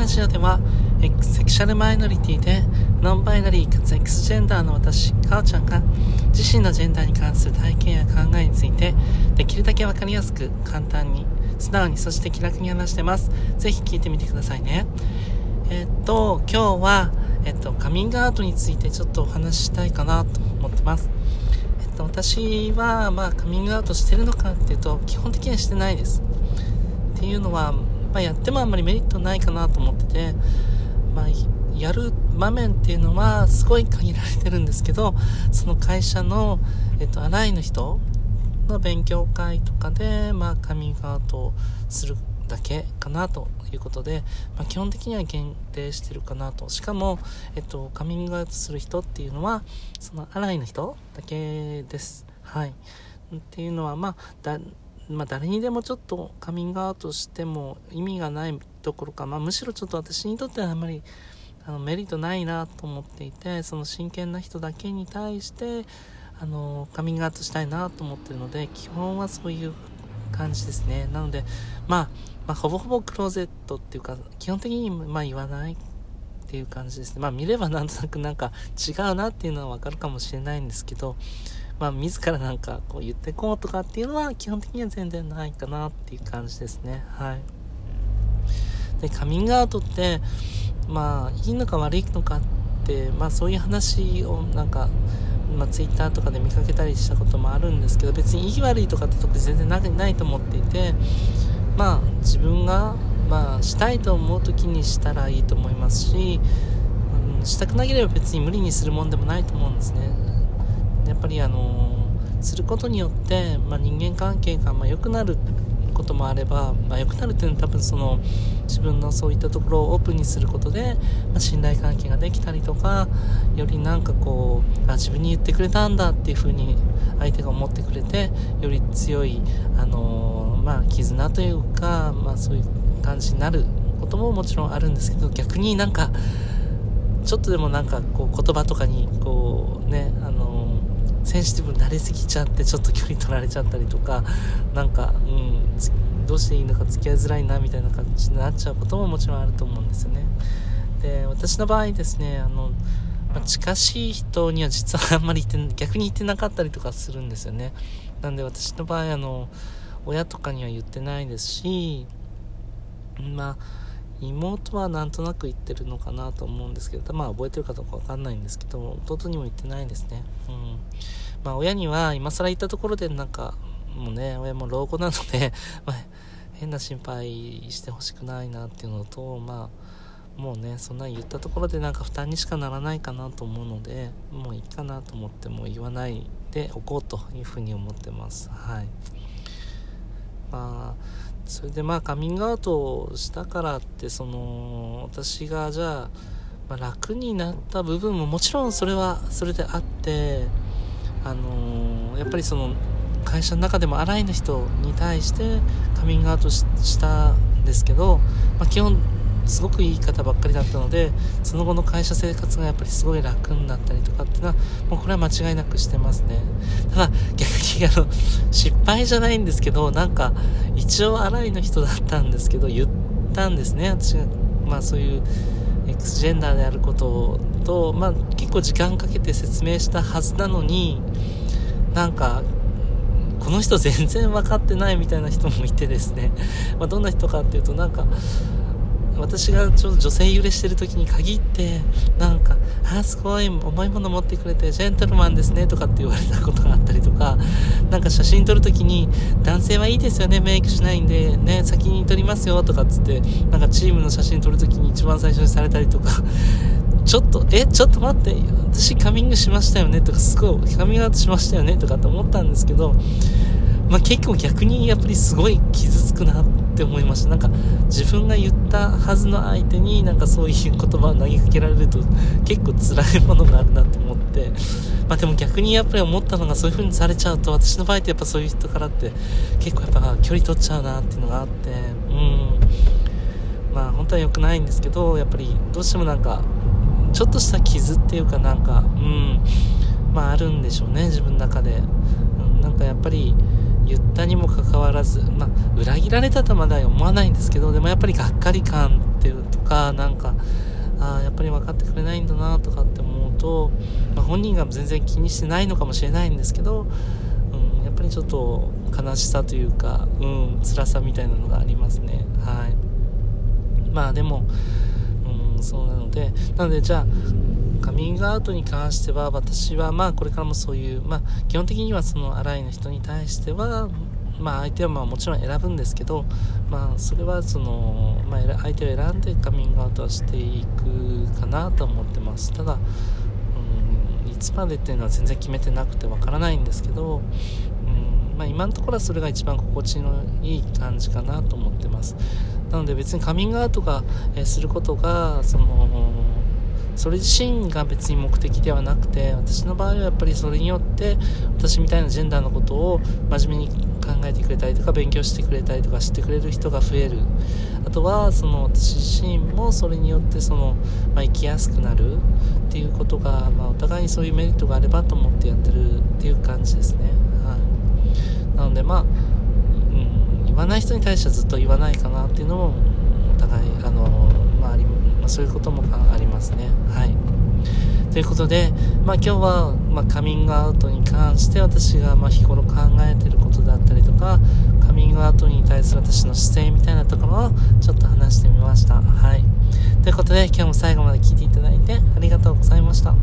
ラジオでは、セクシャルマイノリティで、ノンバイナリーかつエクスジェンダーの私、かおちゃんが、自身のジェンダーに関する体験や考えについて、できるだけわかりやすく、簡単に、素直に、そして気楽に話してます。ぜひ聞いてみてくださいね。えっと、今日は、えっと、カミングアウトについてちょっとお話ししたいかなと思ってます。えっと、私は、まあ、カミングアウトしてるのかっていうと、基本的にはしてないです。っていうのは、まあ、やってもあんまりメリットないかなと思ってて、まあ、やる場面っていうのはすごい限られてるんですけど、その会社の、えっと、アライの人の勉強会とかで、まあ、カミングアウトするだけかなということで、まあ、基本的には限定してるかなと。しかも、えっと、カミングアウトする人っていうのは、そのアライの人だけです。はい。っていうのは、まあ、まあ、誰にでもちょっとカミングアウトしても意味がないところか、まあ、むしろちょっと私にとってはあんまりあのメリットないなと思っていてその真剣な人だけに対してあのカミングアウトしたいなと思ってるので基本はそういう感じですね。なので、まあ、まあ、ほぼほぼクローゼットっていうか基本的にまあ言わないっていう感じですね。まあ見ればなんとなくなんか違うなっていうのはわかるかもしれないんですけどまあ、自らなんかこう言ってこうとかっていうのは基本的には全然ないかなっていう感じですね。はい。で、カミングアウトって、まあ、いいのか悪いのかって、まあ、そういう話をなんか、まあ、ツイッターとかで見かけたりしたこともあるんですけど、別にいい悪いとかって特に全然ないと思っていて、まあ、自分が、まあ、したいと思う時にしたらいいと思いますし、うん、したくなければ別に無理にするもんでもないと思うんですね。やっぱりあのすることによって、まあ、人間関係がま良くなることもあれば、まあ、良くなるっていうのは多分その自分のそういったところをオープンにすることで、まあ、信頼関係ができたりとかよりなんかこうあ自分に言ってくれたんだっていう風に相手が思ってくれてより強い、あのー、まあ、絆というか、まあ、そういう感じになることももちろんあるんですけど逆になんかちょっとでもなんかこう言葉とかにこうねあのセンシティブになりすぎちゃってちょっと距離取られちゃったりとかなんか、うん、どうしていいのか付き合いづらいなみたいな感じになっちゃうことももちろんあると思うんですよね。で私の場合ですねあの、まあ、近しい人には実はあんまり言って逆に言ってなかったりとかするんですよね。なんで私の場合あの親とかには言ってないですしまあ妹はなんとなく言ってるのかなと思うんですけど、まあ覚えてるかどうかわかんないんですけど、弟にも言ってないですね。うん。まあ親には今更言ったところでなんか、もうね、親も老後なので まあ、変な心配してほしくないなっていうのと、まあ、もうね、そんな言ったところでなんか負担にしかならないかなと思うので、もういいかなと思っても言わないでおこうというふうに思ってます。はい。まあ、それでまあカミングアウトしたからってその私がじゃあ、まあ、楽になった部分ももちろんそれはそれであってあの、やっぱりその会社の中でも荒いの人に対してカミングアウトしたんですけど、まあ、基本すごくいい方ばっかりだったのでその後の会社生活がやっぱりすごい楽になったりとかっていうのはもうこれは間違いなくしてますね。ただ逆にあの失敗じゃないんですけどなんか一応荒いの人だったんですけど言ったんですね。私がまあそういうエクスジェンダーであることと、まあ、結構時間かけて説明したはずなのになんかこの人全然分かってないみたいな人もいてですね、まあ、どんな人かっていうとなんか私がちょうど女性揺れしてる時に限って、なんか、あ、すごい重いもの持ってくれて、ジェントルマンですね、とかって言われたことがあったりとか、なんか写真撮る時に、男性はいいですよね、メイクしないんで、ね、先に撮りますよ、とかっつって、なんかチームの写真撮る時に一番最初にされたりとか、ちょっと、え、ちょっと待って、私カミングしましたよね、とか、すごい、カミングアウトしましたよね、とかって思ったんですけど、まあ、結構逆にやっぱりすごい傷つくなっって思いました。なんか自分が言ったはずの相手になんかそういう言葉を投げかけられると結構辛いものがあるなと思って。まあでも逆にやっぱり思ったのがそういう風にされちゃうと私の場合ってやっぱそういう人からって結構やっぱ距離取っちゃうなっていうのがあってうん。まあ本当は良くないんですけどやっぱりどうしてもなんかちょっとした傷っていうかなんかうん。まああるんでしょうね自分の中で、うん、なんかやっぱり言ったにもかかわらず、まあ、裏切られたとまでは思わないんですけど、でもやっぱりがっかり感ってるとかなんかあやっぱり分かってくれないんだなとかって思うと、まあ、本人が全然気にしてないのかもしれないんですけど、うん、やっぱりちょっと悲しさというか、うん、辛さみたいなのがありますね。はい。まあでも、うん、そうなのでなのでじゃあカミングアウトに関しては私はまあこれからもそういうまあ基本的にはその荒いの人に対してはまあ相手はまあもちろん選ぶんですけどまあそれはその、まあ、相手を選んでカミングアウトはしていくかなと思ってます。ただうんいつまでっていうのは全然決めてなくてわからないんですけどうんまあ今のところはそれが一番心地のいい感じかなと思ってます。なので別にカミングアウトが、えすることがそのそれ自身が別に目的ではなくて私の場合はやっぱりそれによって私みたいなジェンダーのことを真面目に考えてくれたりとか勉強してくれたりとか知ってくれる人が増える。あとはその私自身もそれによってその、まあ、生きやすくなるっていうことが、まあ、お互いにそういうメリットがあればと思ってやってるっていう感じですね、はい、なのでまあ、うん、言わない人に対してはずっと言わないかなっていうのもお互いあの、そういうこともありますね。はい。ということで、まあ、今日は、まあ、カミングアウトに関して私が、ま、日頃考えてることだったりとか、カミングアウトに対する私の姿勢みたいなところをちょっと話してみました。はい。ということで、今日も最後まで聞いていただいてありがとうございました。